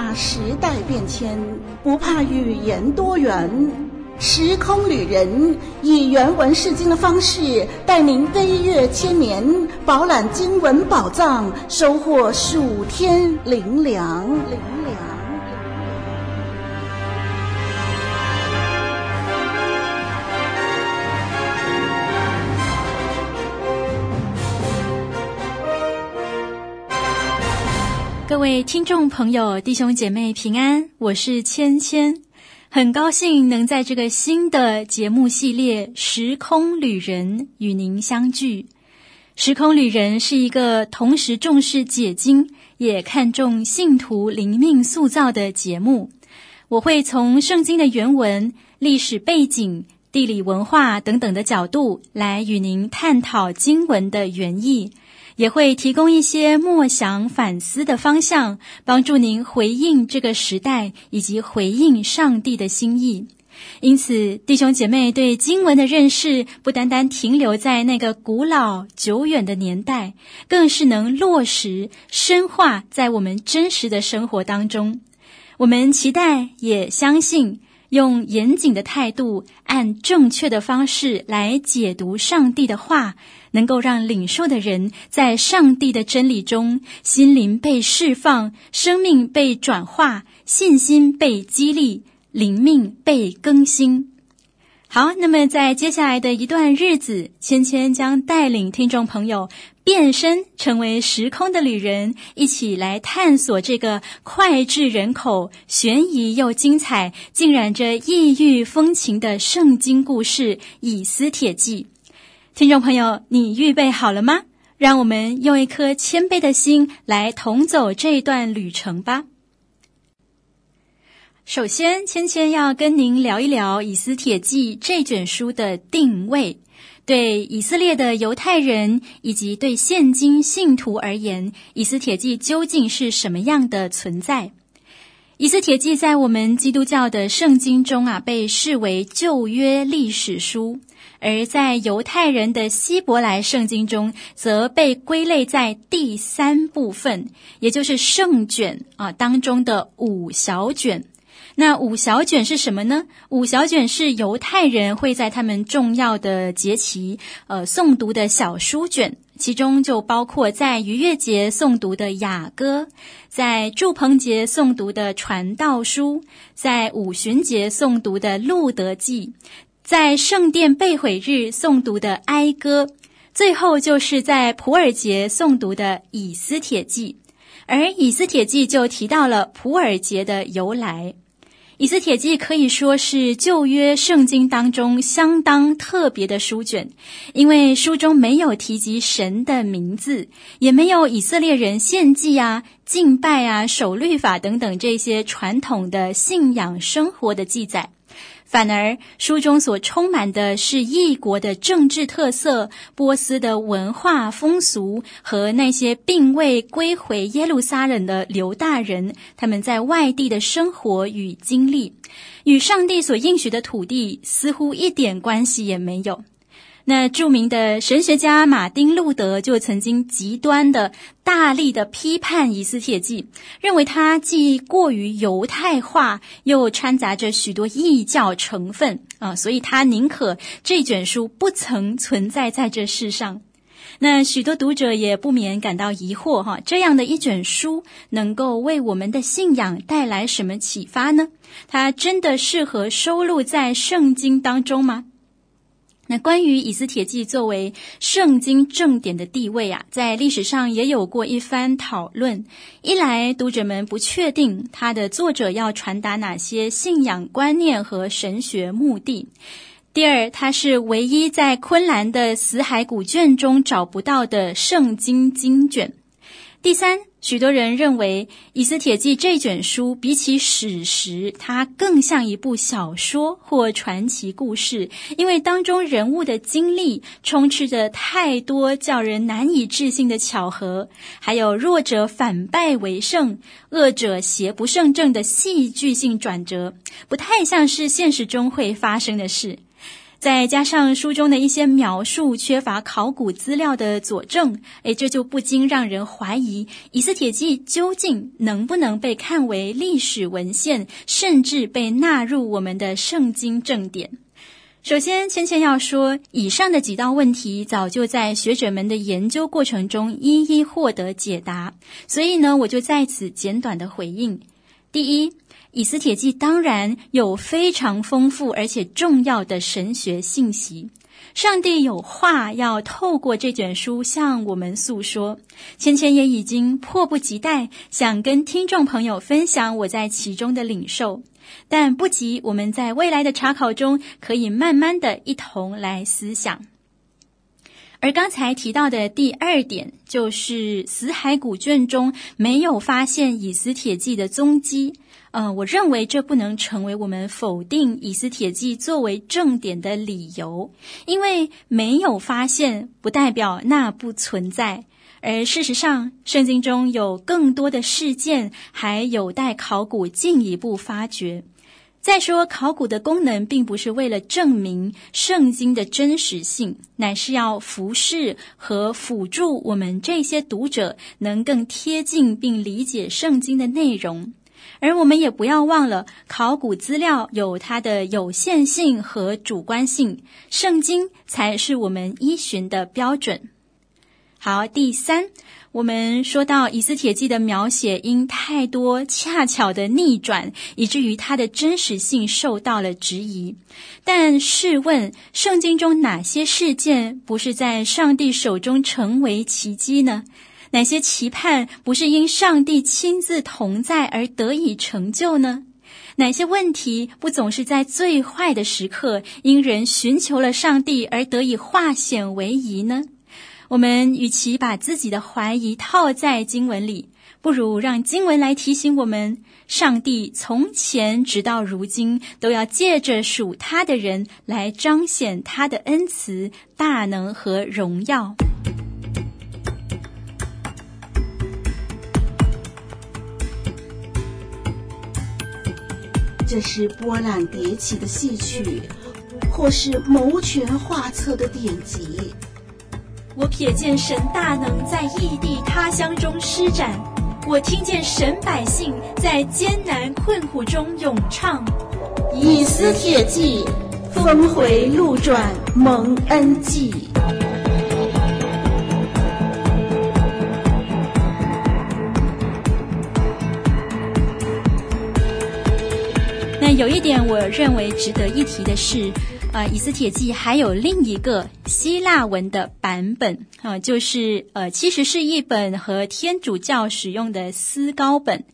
怕时代变迁，不怕语言多元。时空旅人以原文释经的方式，带您飞跃千年，饱览经文宝藏，收获数天灵粮。各位听众朋友、弟兄姐妹平安，我是芊芊，很高兴能在这个新的节目系列《时空旅人》与您相聚。《时空旅人》是一个同时重视解经，也看重信徒灵命塑造的节目。我会从圣经的原文、历史背景、地理文化等等的角度来与您探讨经文的原意。也会提供一些默想反思的方向，帮助您回应这个时代以及回应上帝的心意。因此，弟兄姐妹对经文的认识不单单停留在那个古老久远的年代，更是能落实深化在我们真实的生活当中。我们期待也相信，用严谨的态度，按正确的方式来解读上帝的话。能够让领受的人在上帝的真理中，心灵被释放，生命被转化，信心被激励，灵命被更新。好，那么在接下来的一段日子，芊芊将带领听众朋友变身成为时空的旅人，一起来探索这个脍炙人口、悬疑又精彩、浸染着异域风情的圣经故事《以斯帖记》。听众朋友，你预备好了吗？让我们用一颗谦卑的心来同走这段旅程吧。首先，芊芊要跟您聊一聊《以斯帖记》这卷书的定位。对以色列的犹太人以及对现今信徒而言，《以斯帖记》究竟是什么样的存在？《以斯帖记》在我们基督教的圣经中啊，被视为旧约历史书。而在犹太人的希伯来圣经中，则被归类在第三部分，也就是圣卷啊当中的五小卷。那五小卷是什么呢？五小卷是犹太人会在他们重要的节期呃诵读的小书卷，其中就包括在逾越节诵读的雅歌，在祝棚节诵读的传道书，在五旬节诵读的路德记。在圣殿被毁日诵读的哀歌，最后就是在普尔节诵读的以斯帖记，而以斯帖记就提到了普尔节的由来。以斯帖记可以说是旧约圣经当中相当特别的书卷，因为书中没有提及神的名字，也没有以色列人献祭啊、敬拜啊、守律法等等这些传统的信仰生活的记载。反而，书中所充满的是异国的政治特色、波斯的文化风俗和那些并未归回耶路撒冷的犹大人，他们在外地的生活与经历，与上帝所应许的土地似乎一点关系也没有。那著名的神学家马丁·路德就曾经极端的、大力的批判《以斯帖记》，认为它既过于犹太化，又掺杂着许多异教成分啊，所以他宁可这卷书不曾存在在这世上。那许多读者也不免感到疑惑哈，这样的一卷书能够为我们的信仰带来什么启发呢？它真的适合收录在圣经当中吗？那关于《以斯帖记》作为圣经正典的地位啊，在历史上也有过一番讨论。一来，读者们不确定它的作者要传达哪些信仰观念和神学目的；第二，它是唯一在昆兰的死海古卷中找不到的圣经经卷；第三，许多人认为，《以斯帖记》这卷书比起史实，它更像一部小说或传奇故事，因为当中人物的经历充斥着太多叫人难以置信的巧合，还有弱者反败为胜、恶者邪不胜正的戏剧性转折，不太像是现实中会发生的事。再加上书中的一些描述缺乏考古资料的佐证，诶，这就不禁让人怀疑《以斯帖记》究竟能不能被看为历史文献，甚至被纳入我们的圣经正典。首先，芊芊要说，以上的几道问题早就在学者们的研究过程中一一获得解答，所以呢，我就在此简短的回应。第一，以斯帖记当然有非常丰富而且重要的神学信息，上帝有话要透过这卷书向我们诉说。芊芊也已经迫不及待想跟听众朋友分享我在其中的领受，但不急，我们在未来的查考中可以慢慢的一同来思想。而刚才提到的第二点，就是死海古卷中没有发现以斯铁记的踪迹。呃，我认为这不能成为我们否定以斯铁记作为正典的理由，因为没有发现不代表那不存在。而事实上，圣经中有更多的事件还有待考古进一步发掘。再说，考古的功能并不是为了证明圣经的真实性，乃是要服侍和辅助我们这些读者能更贴近并理解圣经的内容。而我们也不要忘了，考古资料有它的有限性和主观性，圣经才是我们依循的标准。好，第三。我们说到《以斯帖记》的描写，因太多恰巧的逆转，以至于它的真实性受到了质疑。但试问，圣经中哪些事件不是在上帝手中成为奇迹呢？哪些期盼不是因上帝亲自同在而得以成就呢？哪些问题不总是在最坏的时刻，因人寻求了上帝而得以化险为夷呢？我们与其把自己的怀疑套在经文里，不如让经文来提醒我们：上帝从前直到如今，都要借着属他的人来彰显他的恩慈、大能和荣耀。这是波澜迭起的戏曲，或是谋权画策的典籍。我瞥见神大能在异地他乡中施展，我听见神百姓在艰难困苦中咏唱。以斯帖记，峰回路转，蒙恩记。那有一点，我认为值得一提的是。呃，《以斯帖记》还有另一个希腊文的版本啊、就是呃，其实是一本和天主教使用的思高本。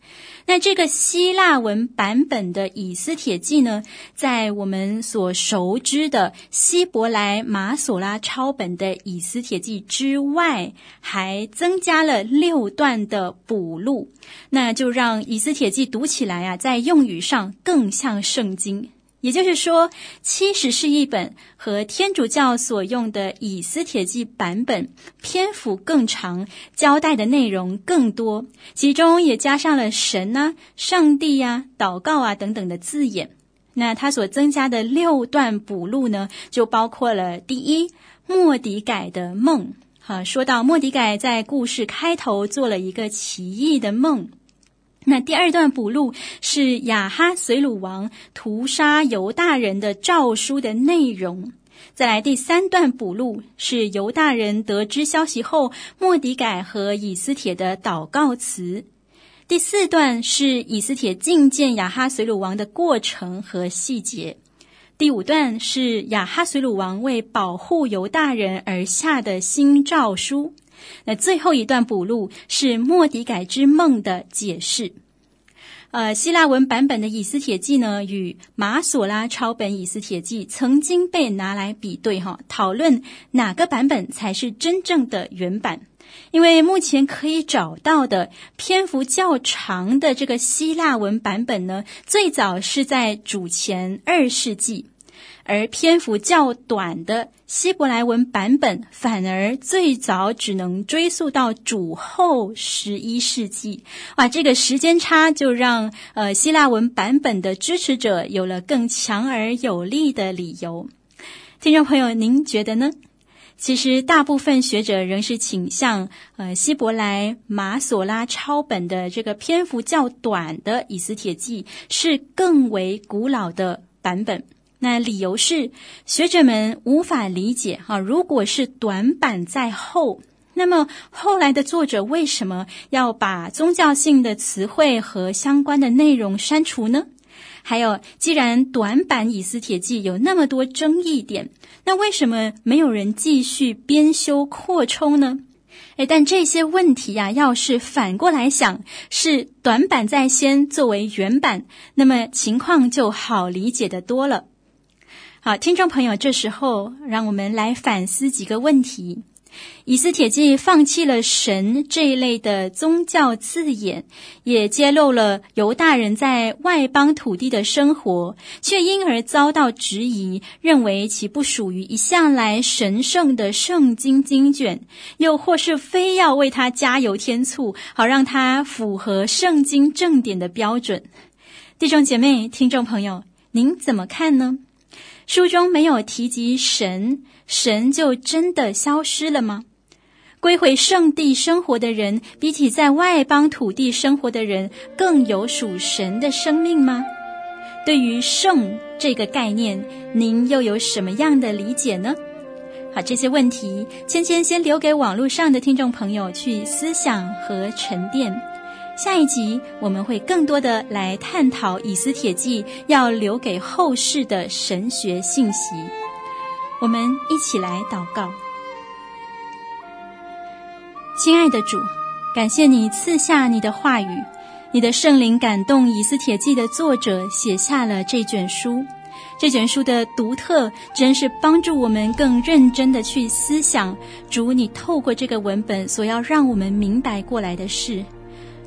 那这个希腊文版本的《以斯帖记》呢，在我们所熟知的希伯来马索拉抄本的《以斯帖记》之外，还增加了六段的补录，那就让《以斯帖记》读起来啊，在用语上更像圣经。也就是说，七十是一本和天主教所用的《以斯帖记》版本篇幅更长，交代的内容更多，其中也加上了神啊、上帝呀、祷告啊等等的字眼。那他所增加的六段补录呢，就包括了第一，莫迪改的梦。哈，说到莫迪改在故事开头做了一个奇异的梦。那第二段补录是亚哈随鲁王屠杀犹大人的诏书的内容。再来第三段补录是犹大人得知消息后，莫迪改和以斯帖的祷告词。第四段是以斯帖觐见亚哈随鲁王的过程和细节。第五段是亚哈随鲁王为保护犹大人而下的新诏书。那最后一段补录是莫迪改之梦的解释。呃，希腊文版本的《以斯帖记》呢，与马索拉抄本《以斯帖记》曾经被拿来比对哈，讨论哪个版本才是真正的原版。因为目前可以找到的篇幅较长的这个希腊文版本呢，最早是在主前二世纪。而篇幅较短的希伯来文版本，反而最早只能追溯到主后十一世纪。哇，这个时间差就让呃希腊文版本的支持者有了更强而有力的理由。听众朋友，您觉得呢？其实，大部分学者仍是倾向，呃，希伯来马索拉抄本的这个篇幅较短的《以斯帖记》是更为古老的版本。那理由是，学者们无法理解，哈，如果是短板在后，那么后来的作者为什么要把宗教性的词汇和相关的内容删除呢？还有，既然短版《以斯帖记》有那么多争议点，那为什么没有人继续编修扩充呢？诶，但这些问题呀、啊，要是反过来想，是短版在先作为原版，那么情况就好理解得多了。好，听众朋友，这时候让我们来反思几个问题。以斯帖记放弃了神这一类的宗教字眼，也揭露了犹大人在外邦土地的生活，却因而遭到质疑，认为其不属于一向来神圣的圣经经卷，又或是非要为它加油添醋，好让它符合圣经正典的标准。弟兄姐妹、听众朋友，您怎么看呢？书中没有提及神，神就真的消失了吗？归回圣地生活的人，比起在外邦土地生活的人，更有属神的生命吗？对于“圣”这个概念，您又有什么样的理解呢？好，这些问题，芊芊先留给网络上的听众朋友去思想和沉淀。下一集我们会更多的来探讨《以斯帖记》要留给后世的神学信息。我们一起来祷告。亲爱的主，感谢你赐下你的话语，你的圣灵感动以斯帖记的作者写下了这卷书。这卷书的独特，真是帮助我们更认真的去思想主你透过这个文本所要让我们明白过来的事。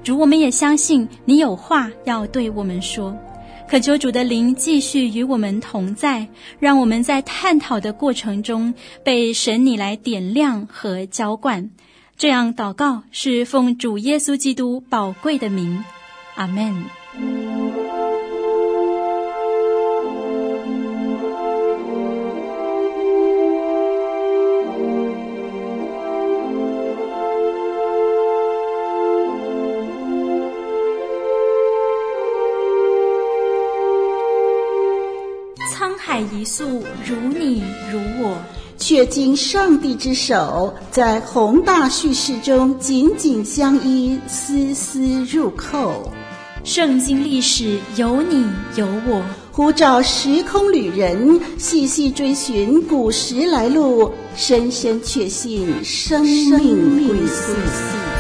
主，我们也相信你有话要对我们说，可求主的灵继续与我们同在，让我们在探讨的过程中被神你来点亮和浇灌。这样祷告是奉主耶稣基督宝贵的名，阿门。却经上帝之手，在宏大叙事中紧紧相依，丝丝入扣。圣经历史有你有我，呼召时空旅人细细追寻古时来路，深深确信生命归宿。